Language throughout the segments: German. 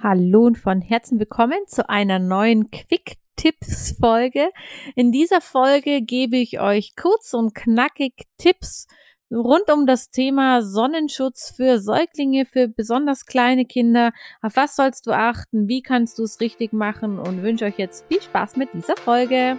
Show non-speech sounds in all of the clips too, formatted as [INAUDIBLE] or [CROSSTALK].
Hallo und von Herzen willkommen zu einer neuen Quick Tipps Folge. In dieser Folge gebe ich euch kurz und knackig Tipps rund um das Thema Sonnenschutz für Säuglinge, für besonders kleine Kinder. Auf was sollst du achten? Wie kannst du es richtig machen? Und wünsche euch jetzt viel Spaß mit dieser Folge.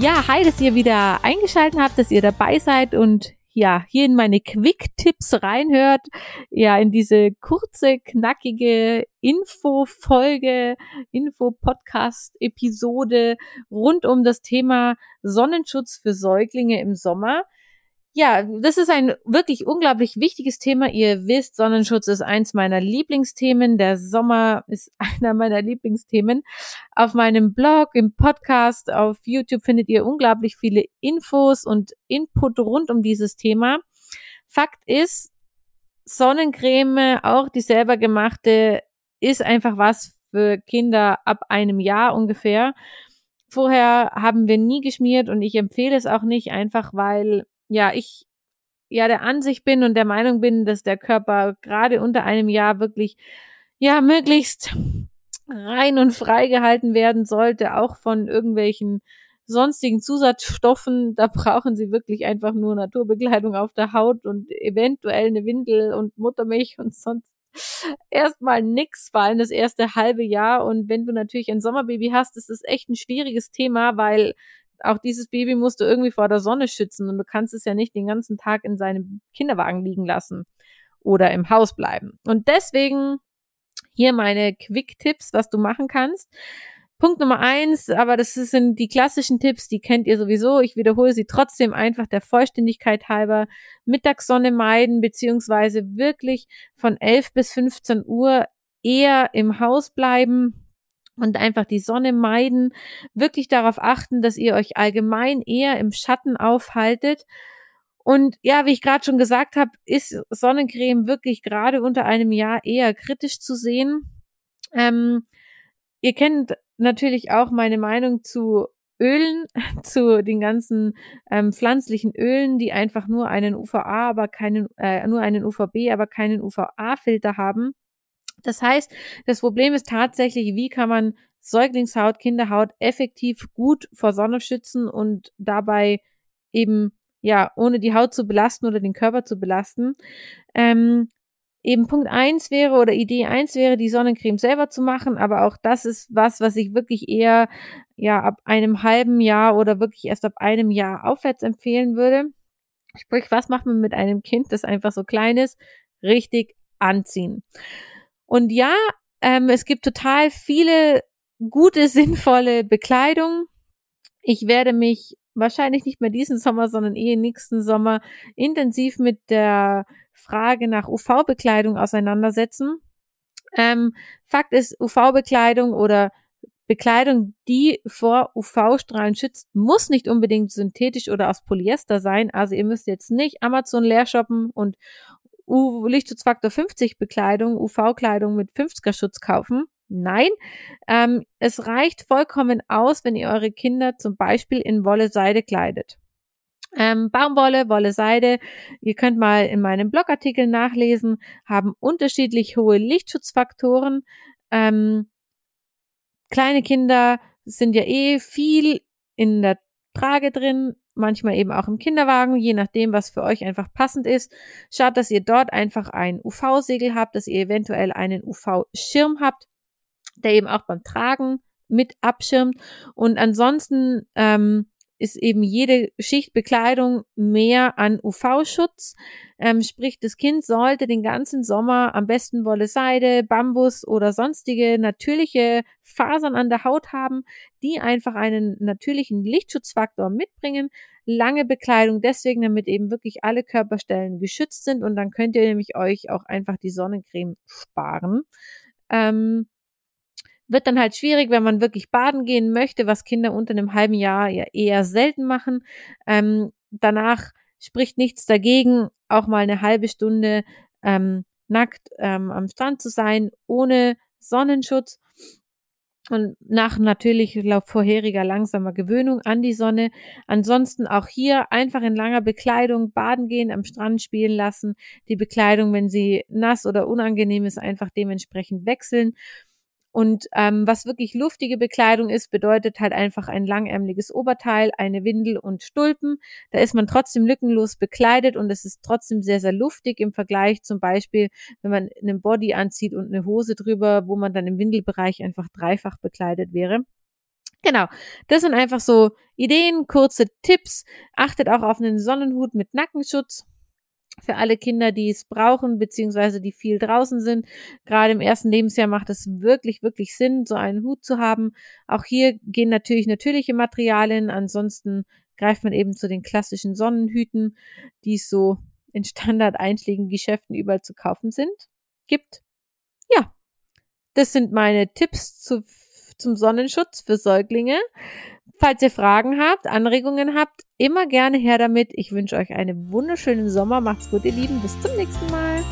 Ja, hi, dass ihr wieder eingeschaltet habt, dass ihr dabei seid und ja, hier in meine Quick-Tipps reinhört. Ja, in diese kurze, knackige Info-Folge, Info-Podcast-Episode rund um das Thema Sonnenschutz für Säuglinge im Sommer. Ja, das ist ein wirklich unglaublich wichtiges Thema. Ihr wisst, Sonnenschutz ist eins meiner Lieblingsthemen. Der Sommer ist [LAUGHS] einer meiner Lieblingsthemen. Auf meinem Blog, im Podcast, auf YouTube findet ihr unglaublich viele Infos und Input rund um dieses Thema. Fakt ist, Sonnencreme, auch die selber gemachte, ist einfach was für Kinder ab einem Jahr ungefähr. Vorher haben wir nie geschmiert und ich empfehle es auch nicht, einfach weil ja, ich ja der Ansicht bin und der Meinung bin, dass der Körper gerade unter einem Jahr wirklich ja möglichst rein und frei gehalten werden sollte, auch von irgendwelchen sonstigen Zusatzstoffen. Da brauchen sie wirklich einfach nur Naturbekleidung auf der Haut und eventuell eine Windel und Muttermilch und sonst erstmal nix, vor allem das erste halbe Jahr. Und wenn du natürlich ein Sommerbaby hast, ist das echt ein schwieriges Thema, weil auch dieses Baby musst du irgendwie vor der Sonne schützen und du kannst es ja nicht den ganzen Tag in seinem Kinderwagen liegen lassen oder im Haus bleiben. Und deswegen hier meine Quick-Tipps, was du machen kannst. Punkt Nummer eins, aber das sind die klassischen Tipps, die kennt ihr sowieso. Ich wiederhole sie trotzdem einfach der Vollständigkeit halber. Mittagssonne meiden, beziehungsweise wirklich von 11 bis 15 Uhr eher im Haus bleiben und einfach die Sonne meiden, wirklich darauf achten, dass ihr euch allgemein eher im Schatten aufhaltet. Und ja, wie ich gerade schon gesagt habe, ist Sonnencreme wirklich gerade unter einem Jahr eher kritisch zu sehen. Ähm, ihr kennt natürlich auch meine Meinung zu Ölen, [LAUGHS] zu den ganzen ähm, pflanzlichen Ölen, die einfach nur einen UVA, aber keinen, äh, nur einen UVB, aber keinen UVA-Filter haben. Das heißt, das Problem ist tatsächlich, wie kann man Säuglingshaut, Kinderhaut effektiv gut vor Sonne schützen und dabei eben ja, ohne die Haut zu belasten oder den Körper zu belasten. Ähm, eben Punkt eins wäre oder Idee eins wäre, die Sonnencreme selber zu machen, aber auch das ist was, was ich wirklich eher ja ab einem halben Jahr oder wirklich erst ab einem Jahr aufwärts empfehlen würde. Sprich, was macht man mit einem Kind, das einfach so klein ist? Richtig anziehen. Und ja, ähm, es gibt total viele gute, [LAUGHS] sinnvolle Bekleidung. Ich werde mich wahrscheinlich nicht mehr diesen Sommer, sondern eher nächsten Sommer intensiv mit der Frage nach UV-Bekleidung auseinandersetzen. Ähm, Fakt ist, UV-Bekleidung oder Bekleidung, die vor UV-Strahlen schützt, muss nicht unbedingt synthetisch oder aus Polyester sein. Also ihr müsst jetzt nicht Amazon leer shoppen und Lichtschutzfaktor 50 Bekleidung, UV-Kleidung mit 50er Schutz kaufen. Nein, ähm, es reicht vollkommen aus, wenn ihr eure Kinder zum Beispiel in Wolle-Seide kleidet. Ähm, Baumwolle, Wolle, Seide, ihr könnt mal in meinem Blogartikel nachlesen, haben unterschiedlich hohe Lichtschutzfaktoren. Ähm, kleine Kinder sind ja eh viel in der Trage drin, manchmal eben auch im Kinderwagen, je nachdem, was für euch einfach passend ist. Schaut, dass ihr dort einfach ein UV-Segel habt, dass ihr eventuell einen UV-Schirm habt, der eben auch beim Tragen mit abschirmt. Und ansonsten ähm, ist eben jede Schicht Bekleidung mehr an UV-Schutz. Ähm, sprich, das Kind sollte den ganzen Sommer am besten Wolle Seide, Bambus oder sonstige natürliche Fasern an der Haut haben, die einfach einen natürlichen Lichtschutzfaktor mitbringen. Lange Bekleidung deswegen, damit eben wirklich alle Körperstellen geschützt sind und dann könnt ihr nämlich euch auch einfach die Sonnencreme sparen. Ähm, wird dann halt schwierig, wenn man wirklich baden gehen möchte, was Kinder unter einem halben Jahr ja eher selten machen. Ähm, danach spricht nichts dagegen, auch mal eine halbe Stunde ähm, nackt ähm, am Strand zu sein, ohne Sonnenschutz. Und nach natürlich laut vorheriger langsamer Gewöhnung an die Sonne. Ansonsten auch hier einfach in langer Bekleidung baden gehen, am Strand spielen lassen. Die Bekleidung, wenn sie nass oder unangenehm ist, einfach dementsprechend wechseln. Und ähm, was wirklich luftige Bekleidung ist, bedeutet halt einfach ein langärmliches Oberteil, eine Windel und Stulpen. Da ist man trotzdem lückenlos bekleidet und es ist trotzdem sehr, sehr luftig im Vergleich zum Beispiel, wenn man einen Body anzieht und eine Hose drüber, wo man dann im Windelbereich einfach dreifach bekleidet wäre. Genau, das sind einfach so Ideen, kurze Tipps. Achtet auch auf einen Sonnenhut mit Nackenschutz für alle Kinder, die es brauchen, beziehungsweise die viel draußen sind. Gerade im ersten Lebensjahr macht es wirklich, wirklich Sinn, so einen Hut zu haben. Auch hier gehen natürlich natürliche Materialien. Ansonsten greift man eben zu den klassischen Sonnenhüten, die es so in Standard einschlägigen Geschäften überall zu kaufen sind, gibt. Ja, das sind meine Tipps zu, zum Sonnenschutz für Säuglinge. Falls ihr Fragen habt, Anregungen habt, immer gerne her damit. Ich wünsche euch einen wunderschönen Sommer. Macht's gut, ihr Lieben. Bis zum nächsten Mal.